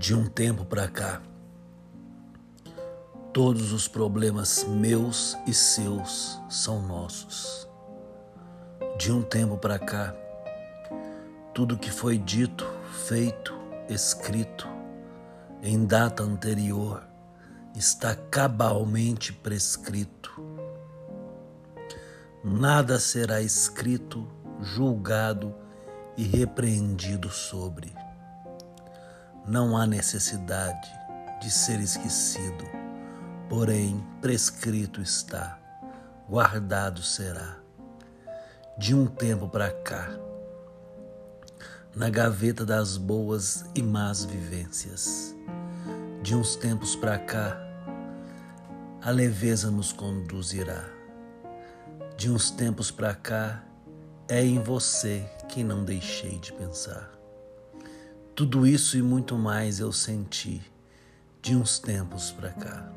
De um tempo para cá, todos os problemas meus e seus são nossos. De um tempo para cá, tudo que foi dito, feito, escrito em data anterior está cabalmente prescrito. Nada será escrito, julgado e repreendido sobre não há necessidade de ser esquecido, porém prescrito está, guardado será. De um tempo para cá, na gaveta das boas e más vivências, de uns tempos para cá, a leveza nos conduzirá. De uns tempos para cá, é em você que não deixei de pensar. Tudo isso e muito mais eu senti de uns tempos para cá.